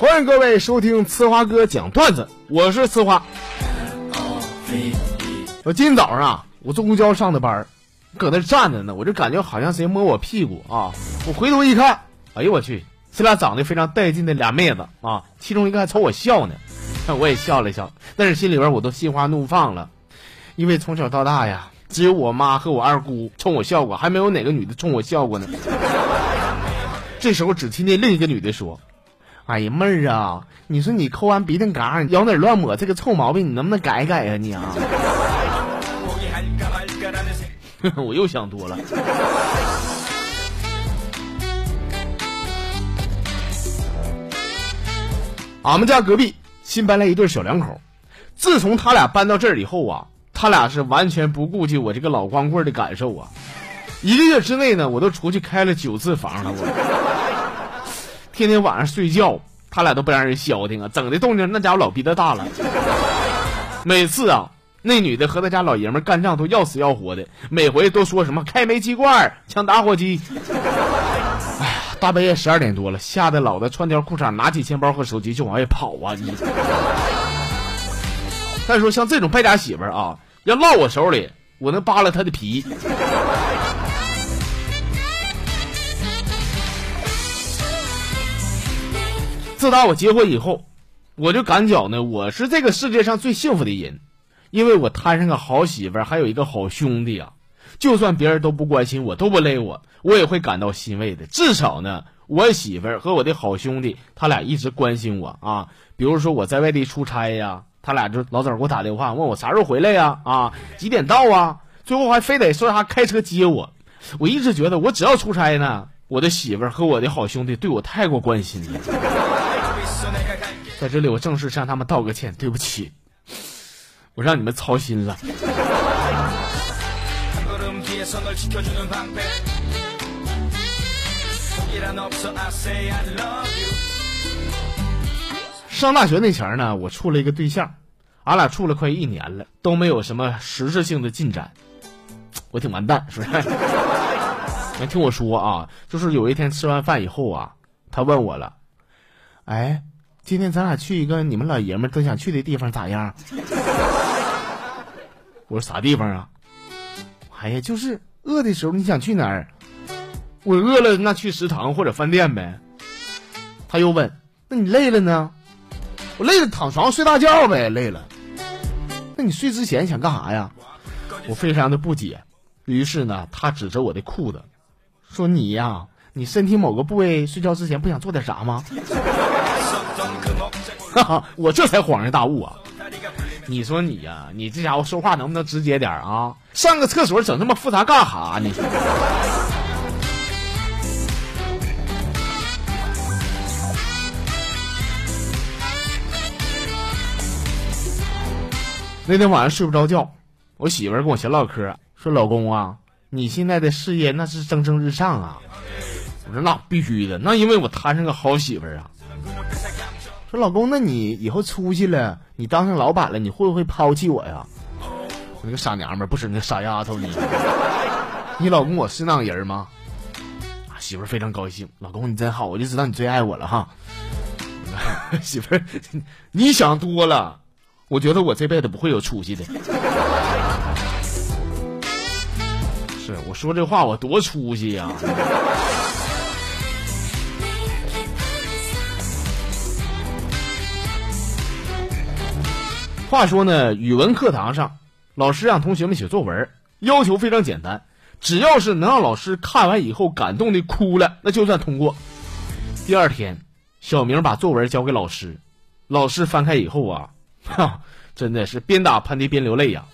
欢迎各位收听呲花哥讲段子，我是呲花。我今天早上啊，我坐公交上的班搁那站着呢，我就感觉好像谁摸我屁股啊！我回头一看，哎呦我去，这俩长得非常带劲的俩妹子啊，其中一个还朝我笑呢，我也笑了笑，但是心里边我都心花怒放了，因为从小到大呀，只有我妈和我二姑冲我笑过，还没有哪个女的冲我笑过呢。这时候只听见另一个女的说：“哎呀妹儿啊，你说你抠完鼻涕嘎，你咬哪乱抹，这个臭毛病你能不能改改呀你啊？” 我又想多了。俺们家隔壁新搬来一对小两口，自从他俩搬到这儿以后啊，他俩是完全不顾及我这个老光棍的感受啊。一个月之内呢，我都出去开了九次房了，我天天晚上睡觉，他俩都不让人消停啊，整的动静那家伙老逼的大了。每次啊。那女的和他家老爷们干仗都要死要活的，每回都说什么开煤气罐、抢打火机。哎呀，大半夜十二点多了，吓得老子穿条裤衩，拿起钱包和手机就往外跑啊！你。再说像这种败家媳妇啊，要落我手里，我能扒了她的皮。自打我结婚以后，我就感觉呢，我是这个世界上最幸福的人。因为我摊上个好媳妇儿，还有一个好兄弟啊，就算别人都不关心我，都不勒我，我也会感到欣慰的。至少呢，我媳妇儿和我的好兄弟，他俩一直关心我啊。比如说我在外地出差呀，他俩就老早给我打电话，问我啥时候回来呀？啊，几点到啊？最后还非得说他开车接我。我一直觉得，我只要出差呢，我的媳妇儿和我的好兄弟对我太过关心了。在这里，我正式向他们道个歉，对不起。我让你们操心了。上大学那前儿呢，我处了一个对象，俺俩处了快一年了，都没有什么实质性的进展，我挺完蛋，是不是？你听我说啊，就是有一天吃完饭以后啊，他问我了，哎，今天咱俩去一个你们老爷们都想去的地方咋样？我说啥地方啊？哎呀，就是饿的时候你想去哪儿？我饿了那去食堂或者饭店呗。他又问：那你累了呢？我累了躺床上睡大觉呗，累了。那你睡之前想干啥呀？我非常的不解。于是呢，他指着我的裤子，说：“你呀，你身体某个部位睡觉之前不想做点啥吗？”哈哈，我这才恍然大悟啊。你说你呀，你这家伙说话能不能直接点啊？上个厕所整那么复杂干哈呢？那天晚上睡不着觉，我媳妇儿跟我闲唠嗑，说：“老公啊，你现在的事业那是蒸蒸日上啊。”我说：“那必须的，那因为我摊上个好媳妇儿啊。”说老公，那你以后出息了，你当上老板了，你会不会抛弃我呀？我那个傻娘们儿，不是那个傻丫头，你，你老公我是那样人吗？媳妇儿非常高兴，老公你真好，我就知道你最爱我了哈。媳妇儿，你想多了，我觉得我这辈子不会有出息的。是我说这话我多出息呀。话说呢，语文课堂上，老师让同学们写作文，要求非常简单，只要是能让老师看完以后感动的哭了，那就算通过。第二天，小明把作文交给老师，老师翻开以后啊，哈，真的是边打喷嚏边流泪呀。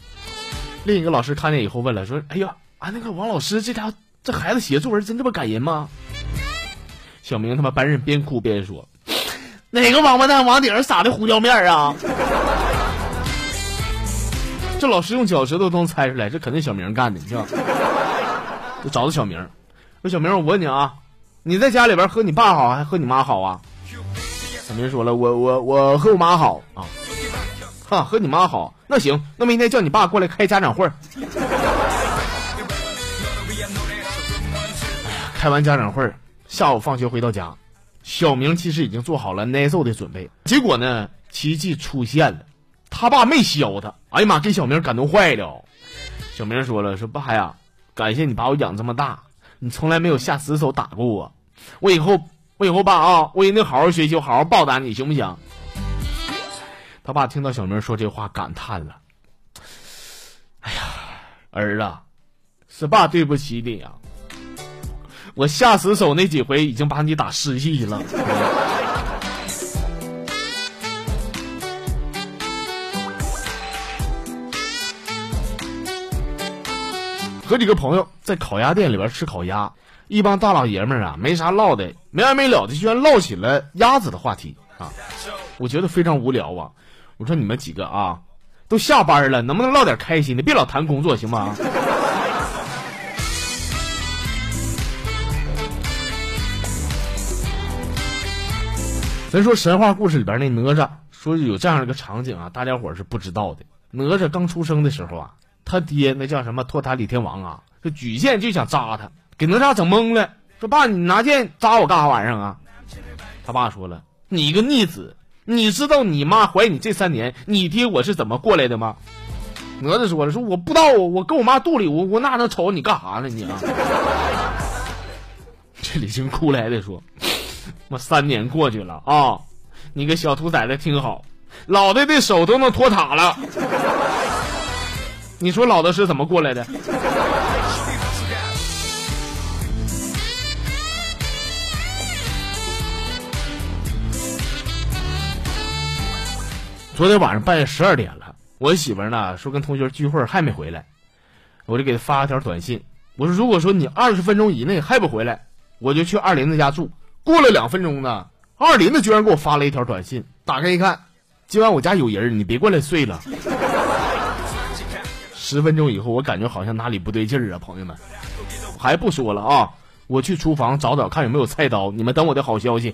另一个老师看见以后问了，说：“哎呀，啊那个王老师，这家这孩子写作文真这么感人吗？”小明他妈班人边哭边说：“哪个王八蛋往顶上撒的胡椒面啊？”这老师用脚趾头都能猜出来，这肯定小明干的，你知道就找到小明，说小明，我问你啊，你在家里边和你爸好还和你妈好啊？小明说了，我我我和我妈好啊，哈，和你妈好，那行，那明天叫你爸过来开家长会。开完家长会，下午放学回到家，小明其实已经做好了挨揍的准备。结果呢，奇迹出现了，他爸没削他。哎呀妈，给小明感动坏了。小明说了：“说爸呀，感谢你把我养这么大，你从来没有下死手打过我。我以后，我以后爸啊，我一定好好学习，好好报答你，行不行？”他爸听到小明说这话，感叹了：“哎呀，儿子，是爸对不起你啊！我下死手那几回，已经把你打失忆了。”和几个朋友在烤鸭店里边吃烤鸭，一帮大老爷们儿啊，没啥唠的，没完没了的，居然唠起了鸭子的话题啊！我觉得非常无聊啊！我说你们几个啊，都下班了，能不能唠点开心的，别老谈工作，行吗？咱说神话故事里边那哪吒，说有这样一个场景啊，大家伙是不知道的。哪吒刚出生的时候啊。他爹那叫什么托塔李天王啊，这举剑就想扎他，给哪吒整懵了，说爸，你拿剑扎我干啥玩意儿啊？他爸说了，你个逆子，你知道你妈怀你这三年，你爹我是怎么过来的吗？哪吒说了，说我不知道，我跟我妈肚里，我我哪能瞅你干啥呢你啊？这李靖哭来的说，我三年过去了啊，你个小兔崽子听好，老子的手都能托塔了。你说老子是怎么过来的？昨天晚上半夜十二点了，我媳妇呢说跟同学聚会还没回来，我就给她发了条短信，我说如果说你二十分钟以内还不回来，我就去二林子家住。过了两分钟呢，二林子居然给我发了一条短信，打开一看，今晚我家有人，你别过来睡了。十分钟以后，我感觉好像哪里不对劲儿啊，朋友们，还不说了啊！我去厨房找找看有没有菜刀，你们等我的好消息。